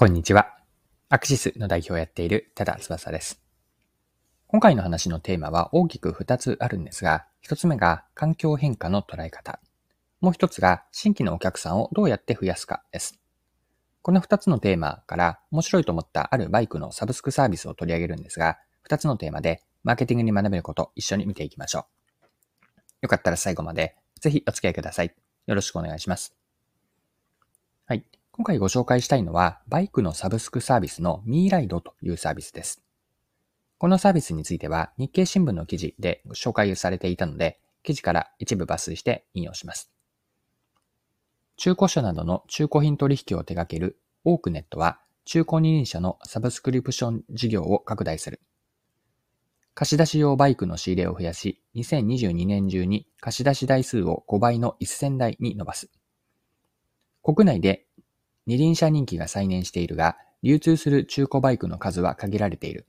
こんにちは。アクシスの代表をやっている多田翼です。今回の話のテーマは大きく2つあるんですが、1つ目が環境変化の捉え方。もう1つが新規のお客さんをどうやって増やすかです。この2つのテーマから面白いと思ったあるバイクのサブスクサービスを取り上げるんですが、2つのテーマでマーケティングに学べること一緒に見ていきましょう。よかったら最後までぜひお付き合いください。よろしくお願いします。はい。今回ご紹介したいのは、バイクのサブスクサービスのミーライドというサービスです。このサービスについては日経新聞の記事で紹介されていたので、記事から一部抜粋して引用します。中古車などの中古品取引を手掛けるオークネットは、中古二輪車のサブスクリプション事業を拡大する。貸し出し用バイクの仕入れを増やし、2022年中に貸し出し台数を5倍の1000台に伸ばす。国内で二輪車人気が再燃しているが、流通する中古バイクの数は限られている。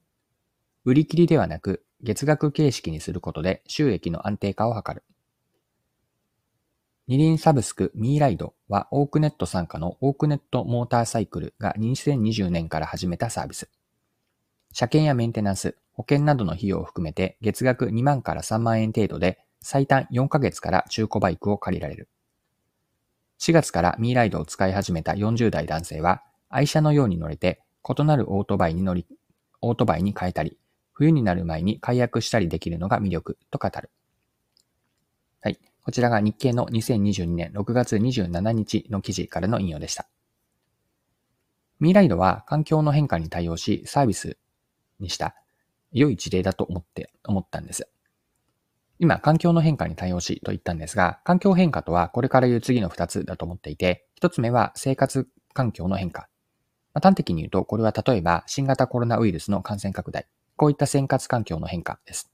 売り切りではなく、月額形式にすることで収益の安定化を図る。二輪サブスクミーライドはオークネット参加のオークネットモーターサイクルが2020年から始めたサービス。車検やメンテナンス、保険などの費用を含めて月額2万から3万円程度で最短4ヶ月から中古バイクを借りられる。4月からミーライドを使い始めた40代男性は、愛車のように乗れて、異なるオートバイに乗り、オートバイに変えたり、冬になる前に解約したりできるのが魅力と語る。はい。こちらが日経の2022年6月27日の記事からの引用でした。ミーライドは環境の変化に対応しサービスにした良い事例だと思って、思ったんです。今、環境の変化に対応しと言ったんですが、環境変化とはこれから言う次の二つだと思っていて、一つ目は生活環境の変化。まあ、端的に言うと、これは例えば新型コロナウイルスの感染拡大。こういった生活環境の変化です。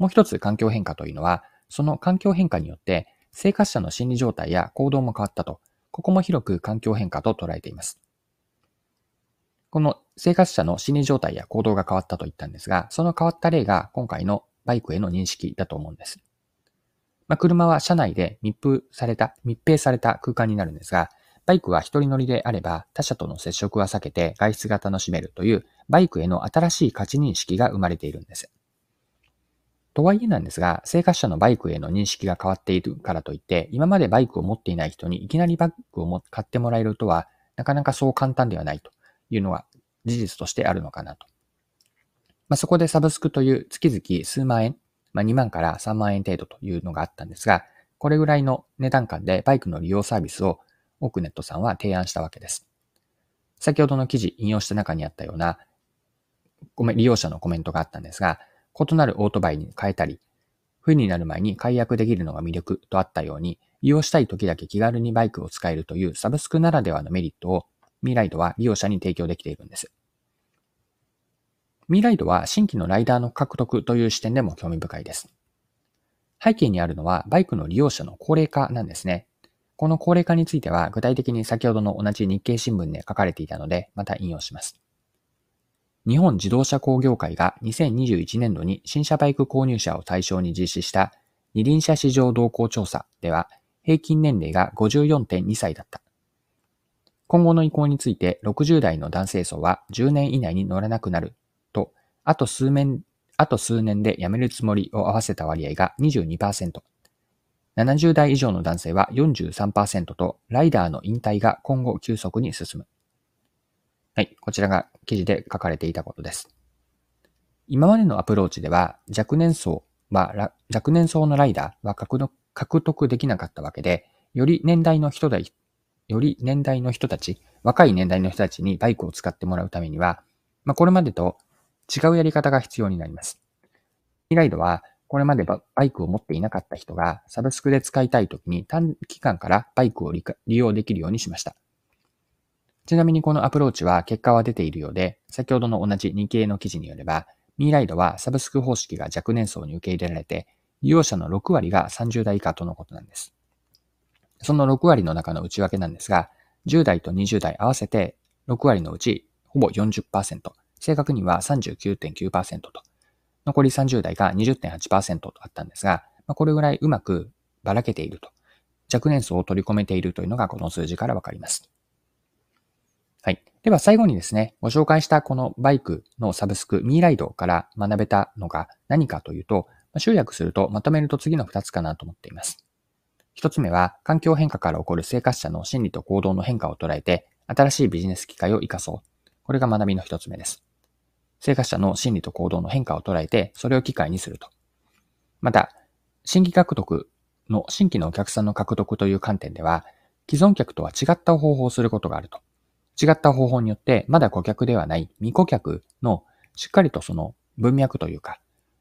もう一つ環境変化というのは、その環境変化によって生活者の心理状態や行動も変わったと、ここも広く環境変化と捉えています。この生活者の心理状態や行動が変わったと言ったんですが、その変わった例が今回のバイクへの認識だと思うんです。まあ、車は車内で密封された、密閉された空間になるんですが、バイクは一人乗りであれば他者との接触は避けて外出が楽しめるというバイクへの新しい価値認識が生まれているんです。とはいえなんですが、生活者のバイクへの認識が変わっているからといって、今までバイクを持っていない人にいきなりバイクを買ってもらえるとは、なかなかそう簡単ではないというのは事実としてあるのかなとまあ、そこでサブスクという月々数万円、まあ、2万から3万円程度というのがあったんですが、これぐらいの値段感でバイクの利用サービスをオークネットさんは提案したわけです。先ほどの記事引用した中にあったような利用者のコメントがあったんですが、異なるオートバイに変えたり、冬になる前に解約できるのが魅力とあったように、利用したい時だけ気軽にバイクを使えるというサブスクならではのメリットをミライドは利用者に提供できているんです。ミーライドは新規のライダーの獲得という視点でも興味深いです。背景にあるのはバイクの利用者の高齢化なんですね。この高齢化については具体的に先ほどの同じ日経新聞で書かれていたので、また引用します。日本自動車工業会が2021年度に新車バイク購入者を対象に実施した二輪車市場動向調査では、平均年齢が54.2歳だった。今後の意向について60代の男性層は10年以内に乗らなくなるあと数年、あと数年で辞めるつもりを合わせた割合が22%。70代以上の男性は43%と、ライダーの引退が今後急速に進む。はい、こちらが記事で書かれていたことです。今までのアプローチでは、若年層は、若年層のライダーは獲得できなかったわけで、より年代の人だ、より年代の人たち、若い年代の人たちにバイクを使ってもらうためには、まあ、これまでと違うやり方が必要になります。ミライドは、これまでバイクを持っていなかった人がサブスクで使いたいときに短期間からバイクを利用できるようにしました。ちなみにこのアプローチは結果は出ているようで、先ほどの同じ日経の記事によれば、ミーライドはサブスク方式が若年層に受け入れられて、利用者の6割が30代以下とのことなんです。その6割の中の内訳なんですが、10代と20代合わせて6割のうちほぼ40%、正確には39.9%と、残り30代が20.8%とあったんですが、まあ、これぐらいうまくばらけていると、若年層を取り込めているというのがこの数字からわかります。はい。では最後にですね、ご紹介したこのバイクのサブスク、ミーライドから学べたのが何かというと、集約するとまとめると次の2つかなと思っています。1つ目は、環境変化から起こる生活者の心理と行動の変化を捉えて、新しいビジネス機会を活かそう。これが学びの1つ目です。生活者の心理と行動の変化を捉えて、それを機会にすると。また、新規獲得の新規のお客さんの獲得という観点では、既存客とは違った方法をすることがあると。違った方法によって、まだ顧客ではない未顧客のしっかりとその文脈というか、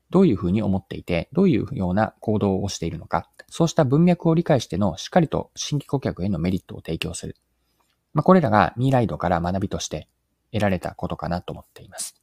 どういうふうに思っていて、どういうような行動をしているのか、そうした文脈を理解してのしっかりと新規顧客へのメリットを提供する。まあ、これらがミーライドから学びとして得られたことかなと思っています。